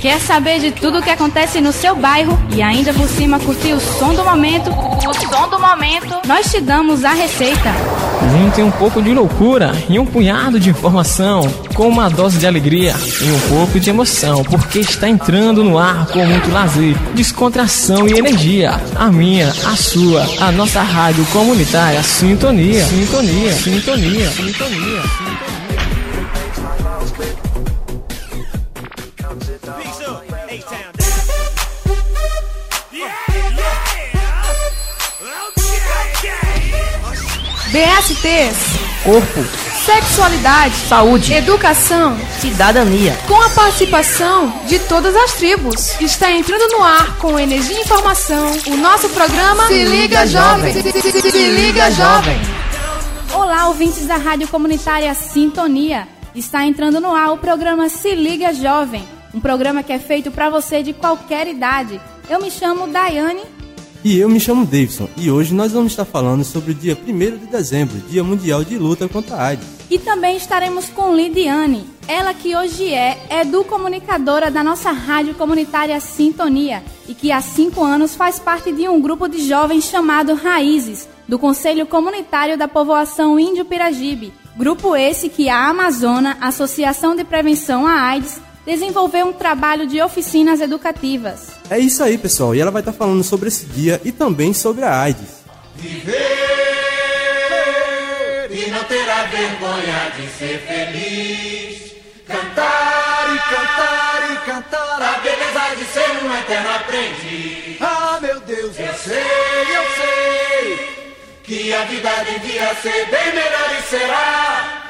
Quer saber de tudo o que acontece no seu bairro e ainda por cima curtir o som do momento? O som do momento. Nós te damos a receita. Junte um pouco de loucura e um punhado de informação, com uma dose de alegria e um pouco de emoção, porque está entrando no ar com muito lazer, descontração e energia. A minha, a sua, a nossa rádio comunitária Sintonia. Sintonia, sintonia, sintonia. sintonia. BSTs. Corpo. Sexualidade. Saúde. Educação. Cidadania. Com a participação de todas as tribos. Está entrando no ar com energia e informação o nosso programa Se Liga Jovem. Se Liga Jovem. Olá, ouvintes da Rádio Comunitária Sintonia. Está entrando no ar o programa Se Liga Jovem. Um programa que é feito para você de qualquer idade. Eu me chamo Daiane e eu me chamo Davidson e hoje nós vamos estar falando sobre o dia 1 de dezembro, Dia Mundial de Luta contra a AIDS. E também estaremos com Lidiane, ela que hoje é educomunicadora da nossa rádio comunitária Sintonia e que há cinco anos faz parte de um grupo de jovens chamado Raízes, do Conselho Comunitário da Povoação Índio Piragibe. Grupo esse que a Amazona, Associação de Prevenção à AIDS, desenvolveu um trabalho de oficinas educativas. É isso aí, pessoal. E ela vai estar falando sobre esse dia e também sobre a AIDS. Viver e não terá vergonha de ser feliz. Cantar e cantar e cantar a beleza de ser um eterno aprendiz. Ah, meu Deus, eu sei, eu sei que a vida devia ser bem melhor e será.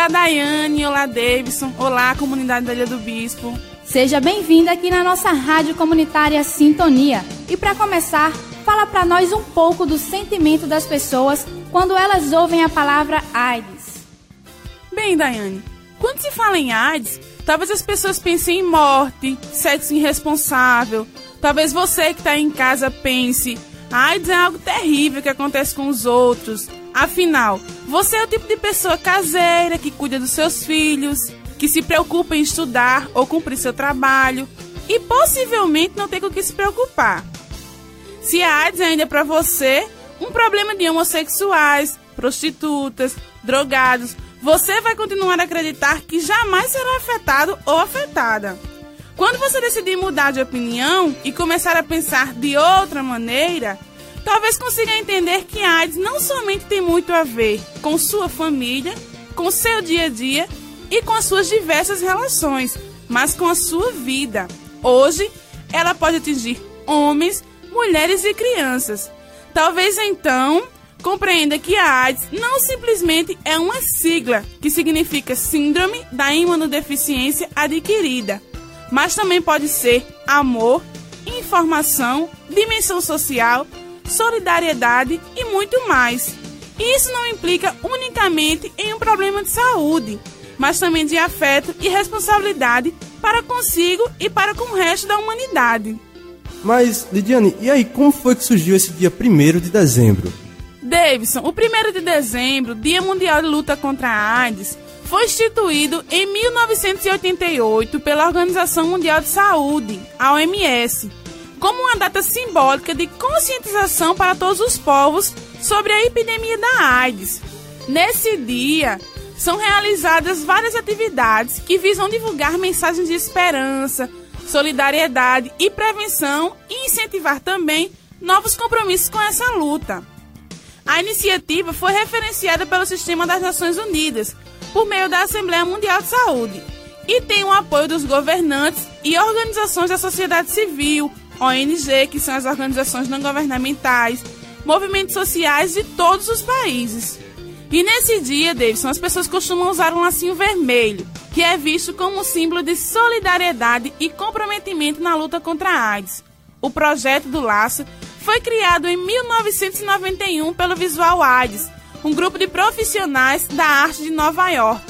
Olá, Daiane. Olá, Davidson. Olá, comunidade da Ilha do Bispo. Seja bem-vinda aqui na nossa rádio comunitária Sintonia. E para começar, fala para nós um pouco do sentimento das pessoas quando elas ouvem a palavra AIDS. Bem, Daiane, quando se fala em AIDS, Talvez as pessoas pensem em morte, sexo irresponsável. Talvez você que está em casa pense: AIDS é algo terrível que acontece com os outros. Afinal, você é o tipo de pessoa caseira que cuida dos seus filhos, que se preocupa em estudar ou cumprir seu trabalho e possivelmente não tem com o que se preocupar. Se a AIDS ainda é para você um problema de homossexuais, prostitutas, drogados você vai continuar a acreditar que jamais será afetado ou afetada. Quando você decidir mudar de opinião e começar a pensar de outra maneira, talvez consiga entender que a AIDS não somente tem muito a ver com sua família, com seu dia a dia e com as suas diversas relações, mas com a sua vida. Hoje, ela pode atingir homens, mulheres e crianças. Talvez então Compreenda que a AIDS não simplesmente é uma sigla que significa Síndrome da Imunodeficiência Adquirida, mas também pode ser amor, informação, dimensão social, solidariedade e muito mais. E isso não implica unicamente em um problema de saúde, mas também de afeto e responsabilidade para consigo e para com o resto da humanidade. Mas, Lidiane, e aí como foi que surgiu esse dia 1 de dezembro? Davidson, o 1 de dezembro, Dia Mundial de Luta contra a AIDS, foi instituído em 1988 pela Organização Mundial de Saúde, a OMS, como uma data simbólica de conscientização para todos os povos sobre a epidemia da AIDS. Nesse dia, são realizadas várias atividades que visam divulgar mensagens de esperança, solidariedade e prevenção e incentivar também novos compromissos com essa luta. A iniciativa foi referenciada pelo Sistema das Nações Unidas por meio da Assembleia Mundial de Saúde e tem o apoio dos governantes e organizações da sociedade civil, ONG, que são as organizações não governamentais, movimentos sociais de todos os países. E nesse dia, Davidson, as pessoas costumam usar um lacinho vermelho, que é visto como um símbolo de solidariedade e comprometimento na luta contra a AIDS. O projeto do laço foi criado em 1991 pelo Visual AIDS, um grupo de profissionais da arte de Nova York,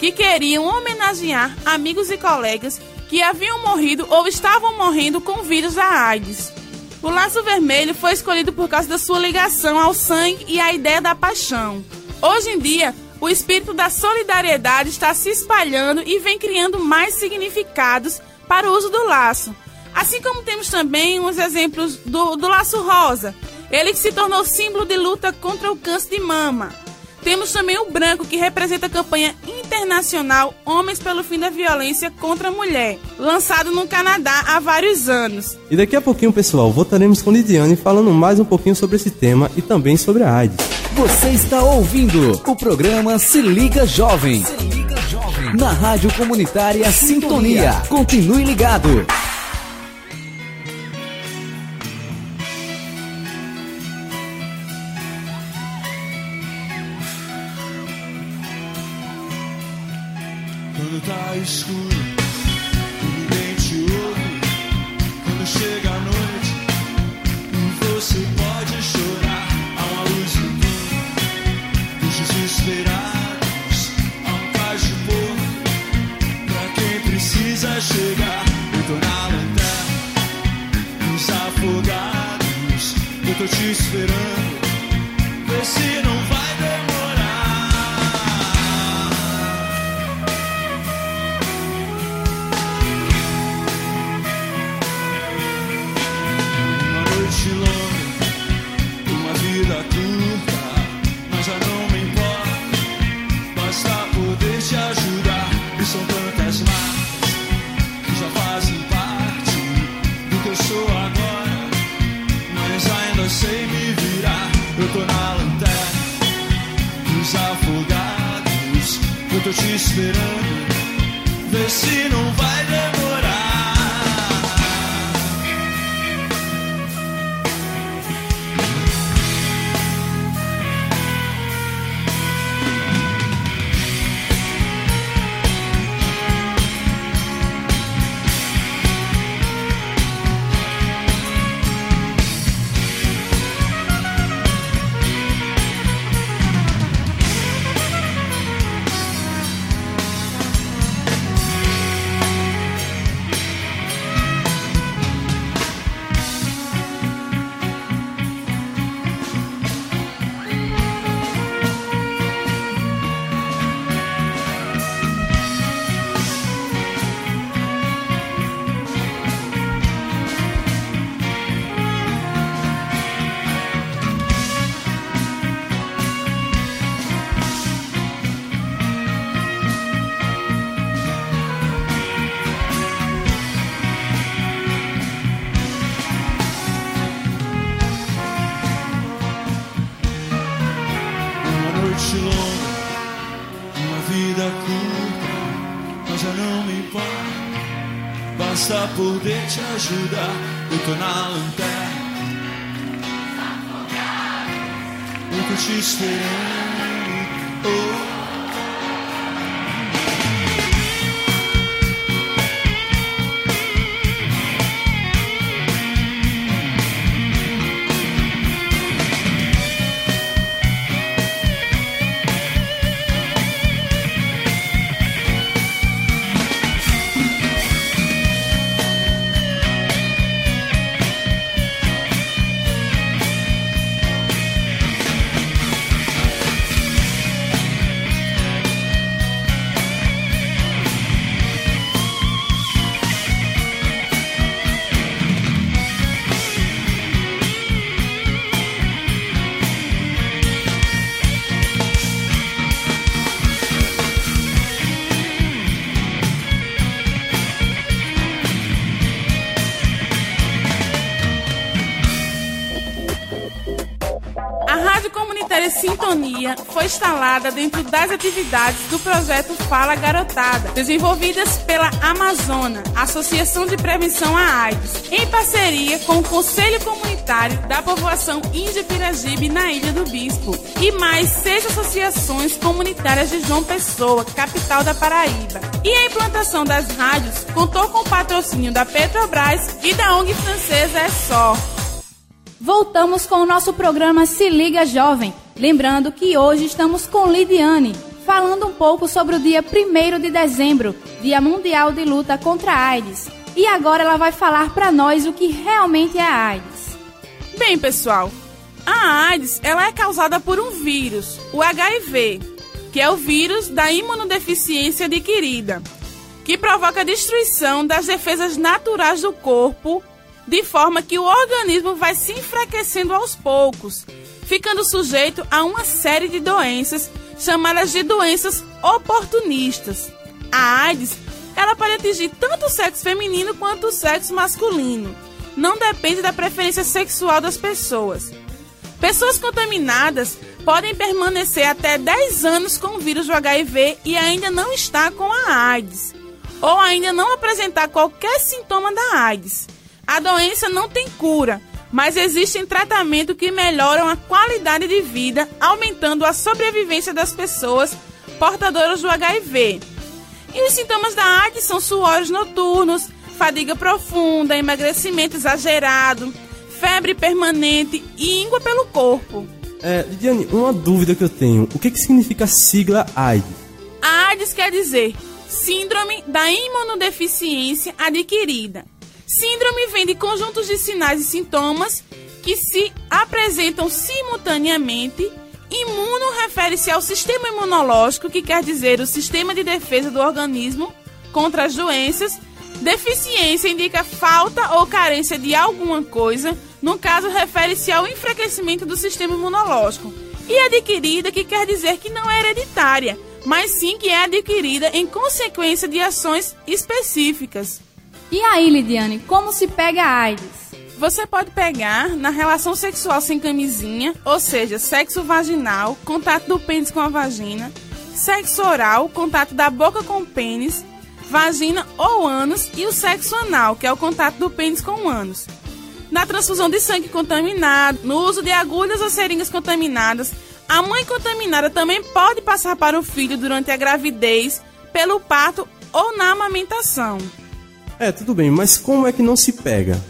que queriam homenagear amigos e colegas que haviam morrido ou estavam morrendo com vírus da AIDS. O laço vermelho foi escolhido por causa da sua ligação ao sangue e à ideia da paixão. Hoje em dia, o espírito da solidariedade está se espalhando e vem criando mais significados para o uso do laço. Assim como temos também uns exemplos do, do laço rosa, ele que se tornou símbolo de luta contra o câncer de mama. Temos também o branco, que representa a campanha internacional Homens pelo Fim da Violência contra a Mulher, lançado no Canadá há vários anos. E daqui a pouquinho, pessoal, voltaremos com Lidiane falando mais um pouquinho sobre esse tema e também sobre a AIDS. Você está ouvindo o programa Se Liga Jovem. Se Liga Jovem. Na Rádio Comunitária Sintonia. Sintonia. Continue ligado. school. Poder te ajudar. Eu tô na lanterna. Tô te esperando. Oh. A Rádio Comunitária Sintonia foi instalada dentro das atividades do projeto Fala Garotada, desenvolvidas pela Amazona, Associação de Prevenção à AIDS, em parceria com o Conselho Comunitário da Povoação Índia Piragibe na Ilha do Bispo e mais seis associações comunitárias de João Pessoa, capital da Paraíba. E a implantação das rádios contou com o patrocínio da Petrobras e da ONG francesa É Voltamos com o nosso programa Se Liga Jovem. Lembrando que hoje estamos com Lidiane, falando um pouco sobre o dia 1 de dezembro, Dia Mundial de Luta contra a AIDS. E agora ela vai falar para nós o que realmente é a AIDS. Bem, pessoal, a AIDS ela é causada por um vírus, o HIV, que é o vírus da imunodeficiência adquirida, que provoca destruição das defesas naturais do corpo de forma que o organismo vai se enfraquecendo aos poucos, ficando sujeito a uma série de doenças chamadas de doenças oportunistas. A AIDS, ela pode atingir tanto o sexo feminino quanto o sexo masculino. Não depende da preferência sexual das pessoas. Pessoas contaminadas podem permanecer até 10 anos com o vírus do HIV e ainda não estar com a AIDS, ou ainda não apresentar qualquer sintoma da AIDS. A doença não tem cura, mas existem tratamentos que melhoram a qualidade de vida, aumentando a sobrevivência das pessoas portadoras do HIV. E os sintomas da AIDS são suores noturnos, fadiga profunda, emagrecimento exagerado, febre permanente e íngua pelo corpo. É, Lidiane, uma dúvida que eu tenho: o que, que significa a sigla AIDS? A AIDS quer dizer Síndrome da Imunodeficiência Adquirida. Síndrome vem de conjuntos de sinais e sintomas que se apresentam simultaneamente. Imuno refere-se ao sistema imunológico, que quer dizer o sistema de defesa do organismo contra as doenças. Deficiência indica falta ou carência de alguma coisa, no caso, refere-se ao enfraquecimento do sistema imunológico. E adquirida, que quer dizer que não é hereditária, mas sim que é adquirida em consequência de ações específicas. E aí, Lidiane, como se pega a AIDS? Você pode pegar na relação sexual sem camisinha, ou seja, sexo vaginal, contato do pênis com a vagina, sexo oral, contato da boca com o pênis, vagina ou ânus e o sexo anal, que é o contato do pênis com o ânus. Na transfusão de sangue contaminado, no uso de agulhas ou seringas contaminadas, a mãe contaminada também pode passar para o filho durante a gravidez, pelo parto ou na amamentação. É, tudo bem, mas como é que não se pega?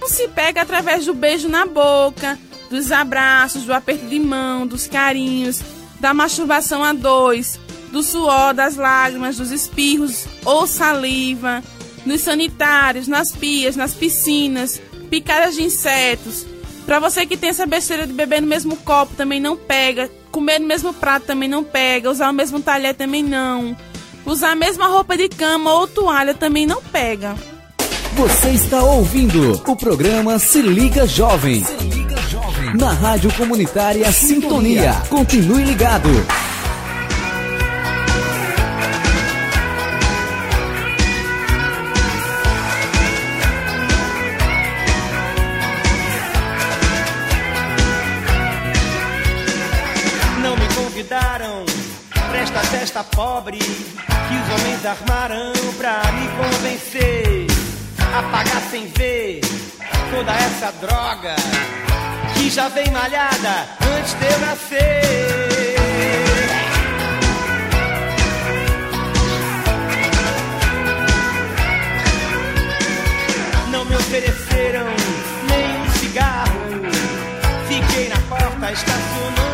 Não se pega através do beijo na boca, dos abraços, do aperto de mão, dos carinhos, da masturbação a dois, do suor, das lágrimas, dos espirros ou saliva, nos sanitários, nas pias, nas piscinas, picadas de insetos. Pra você que tem essa besteira de beber no mesmo copo também não pega, comer no mesmo prato também não pega, usar o mesmo talher também não. Usar a mesma roupa de cama ou toalha também não pega. Você está ouvindo o programa Se Liga Jovem. Se Liga Jovem. Na Rádio Comunitária Sintonia. Sintonia. Continue ligado. Não me convidaram pra esta festa pobre homens armaram pra me convencer a pagar sem ver toda essa droga que já vem malhada antes de eu nascer. Não me ofereceram nem um cigarro. Fiquei na porta estacionando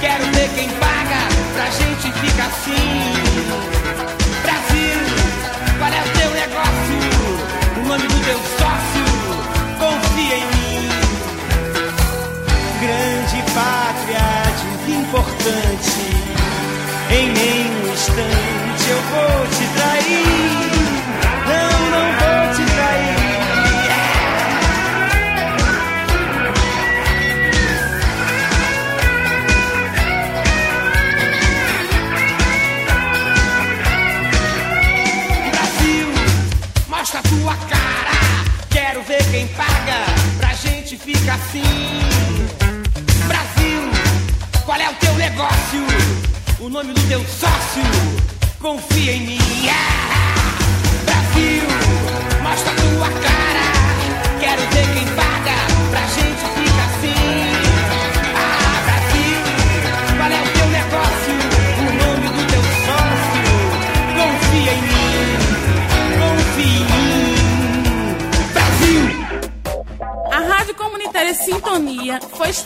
quero ver quem paga pra gente ficar assim. Brasil, qual é o teu negócio? O nome do teu sócio, confia em mim. Grande pátria, gente ficar assim. Brasil, qual é o teu negócio? O nome do teu sócio? Confia em mim. Brasil, mostra tua cara. Quero ver quem paga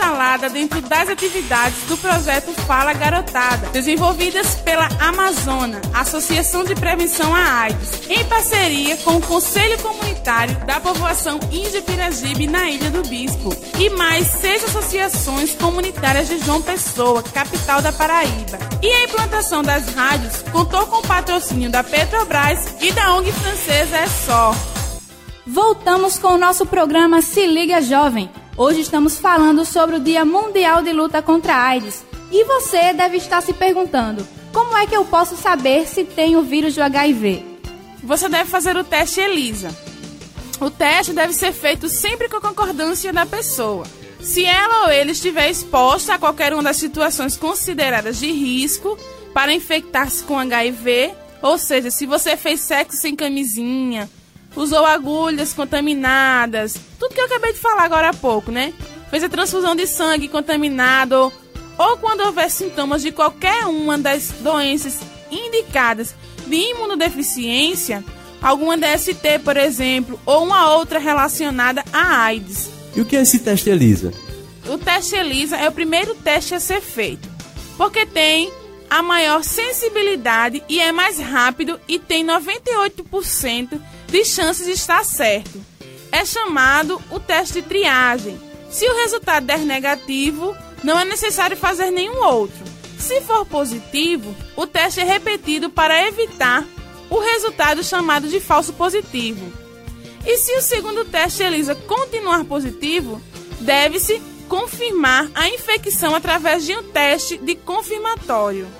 instalada dentro das atividades do projeto Fala Garotada, desenvolvidas pela Amazona, Associação de Prevenção à AIDS, em parceria com o Conselho Comunitário da Povoação Índia Piragibe na Ilha do Bispo, e mais seis associações comunitárias de João Pessoa, capital da Paraíba. E a implantação das rádios contou com o patrocínio da Petrobras e da ONG francesa ESSOR. Voltamos com o nosso programa Se Liga Jovem. Hoje estamos falando sobre o Dia Mundial de Luta contra a AIDS. E você deve estar se perguntando: como é que eu posso saber se tenho o vírus do HIV? Você deve fazer o teste ELISA. O teste deve ser feito sempre com a concordância da pessoa. Se ela ou ele estiver exposta a qualquer uma das situações consideradas de risco para infectar-se com HIV, ou seja, se você fez sexo sem camisinha, usou agulhas contaminadas, tudo que eu acabei de falar agora há pouco, né? Fez a transfusão de sangue contaminado, ou quando houver sintomas de qualquer uma das doenças indicadas de imunodeficiência, alguma DST, por exemplo, ou uma outra relacionada à AIDS. E o que é esse teste ELISA? O teste ELISA é o primeiro teste a ser feito, porque tem a maior sensibilidade e é mais rápido e tem 98% de chances de estar certo. É chamado o teste de triagem. Se o resultado der negativo, não é necessário fazer nenhum outro. Se for positivo, o teste é repetido para evitar o resultado chamado de falso positivo. E se o segundo teste ELISA continuar positivo, deve-se confirmar a infecção através de um teste de confirmatório.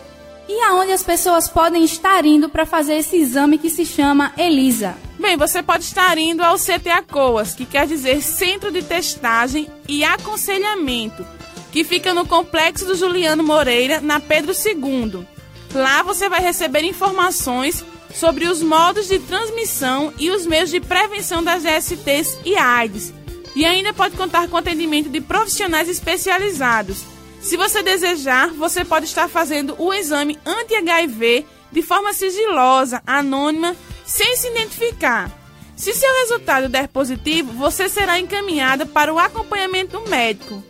E aonde as pessoas podem estar indo para fazer esse exame que se chama ELISA? Bem, você pode estar indo ao CTA COAS, que quer dizer Centro de Testagem e Aconselhamento, que fica no Complexo do Juliano Moreira, na Pedro II. Lá você vai receber informações sobre os modos de transmissão e os meios de prevenção das DSTs e AIDS. E ainda pode contar com atendimento de profissionais especializados. Se você desejar, você pode estar fazendo o exame anti-HIV de forma sigilosa, anônima, sem se identificar. Se seu resultado der positivo, você será encaminhada para o acompanhamento médico.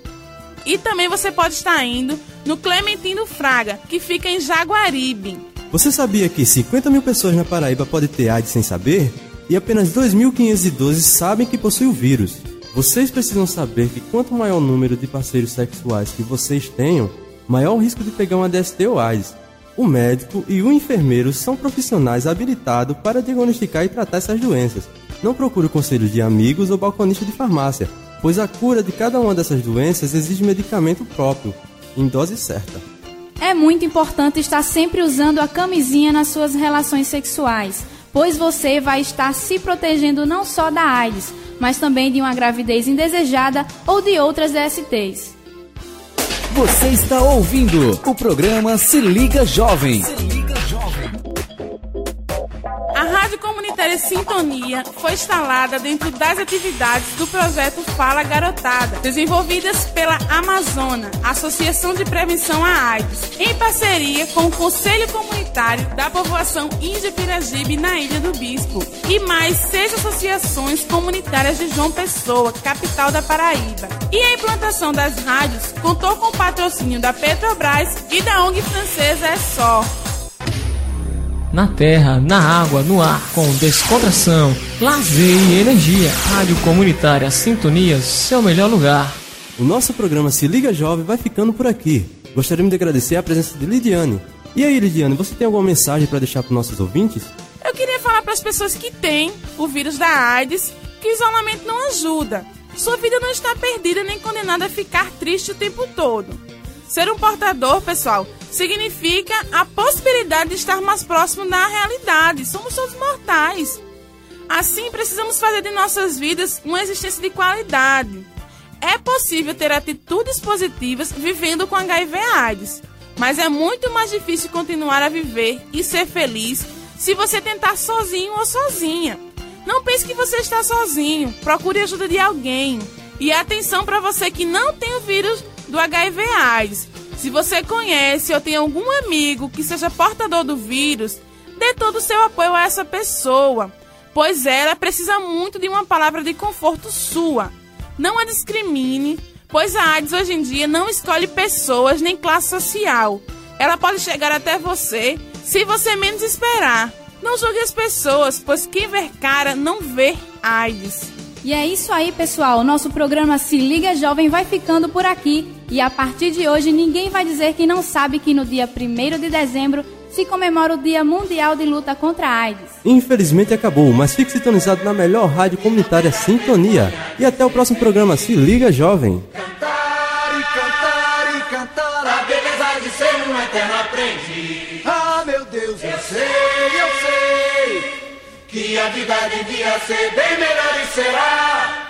E também você pode estar indo no Clementino Fraga, que fica em Jaguaribe. Você sabia que 50 mil pessoas na Paraíba podem ter AIDS sem saber? E apenas 2.512 sabem que possui o vírus. Vocês precisam saber que quanto maior o número de parceiros sexuais que vocês tenham, maior o risco de pegar uma DST ou AIDS. O médico e o enfermeiro são profissionais habilitados para diagnosticar e tratar essas doenças. Não procure conselhos de amigos ou balconista de farmácia, pois a cura de cada uma dessas doenças exige medicamento próprio, em dose certa. É muito importante estar sempre usando a camisinha nas suas relações sexuais, pois você vai estar se protegendo não só da AIDS, mas também de uma gravidez indesejada ou de outras DSTs. Você está ouvindo o programa Se Liga Jovem. A Comunitária Sintonia foi instalada dentro das atividades do projeto Fala Garotada, desenvolvidas pela Amazona, Associação de Prevenção à AIDS, em parceria com o Conselho Comunitário da População Índia Piragibe na Ilha do Bispo e mais seis associações comunitárias de João Pessoa, capital da Paraíba. E a implantação das rádios contou com o patrocínio da Petrobras e da ONG francesa É Só na terra, na água, no ar, com descontração, lazer e energia. Rádio Comunitária Sintonia, seu melhor lugar. O nosso programa Se Liga Jovem vai ficando por aqui. Gostaríamos de agradecer a presença de Lidiane. E aí, Lidiane, você tem alguma mensagem para deixar para nossos ouvintes? Eu queria falar para as pessoas que têm o vírus da AIDS que o isolamento não ajuda. Sua vida não está perdida nem condenada a ficar triste o tempo todo. Ser um portador, pessoal, significa a possibilidade de estar mais próximo da realidade. Somos todos mortais. Assim, precisamos fazer de nossas vidas uma existência de qualidade. É possível ter atitudes positivas vivendo com HIV/AIDS, mas é muito mais difícil continuar a viver e ser feliz se você tentar sozinho ou sozinha. Não pense que você está sozinho. Procure ajuda de alguém. E atenção para você que não tem o vírus do HIV/AIDS. Se você conhece ou tem algum amigo que seja portador do vírus, dê todo o seu apoio a essa pessoa, pois ela precisa muito de uma palavra de conforto sua. Não a discrimine, pois a AIDS hoje em dia não escolhe pessoas nem classe social. Ela pode chegar até você se você menos esperar. Não julgue as pessoas, pois quem vê cara não vê AIDS. E é isso aí, pessoal. Nosso programa Se Liga Jovem vai ficando por aqui. E a partir de hoje, ninguém vai dizer que não sabe que no dia 1 de dezembro se comemora o Dia Mundial de Luta contra a AIDS. Infelizmente acabou, mas fique sintonizado na melhor rádio comunitária Sintonia. E até o próximo programa Se Liga Jovem. Cantar e cantar e cantar a beleza de ser um eterno aprendiz. Ah, meu Deus, eu sei, eu sei que a vida devia ser bem melhor e será.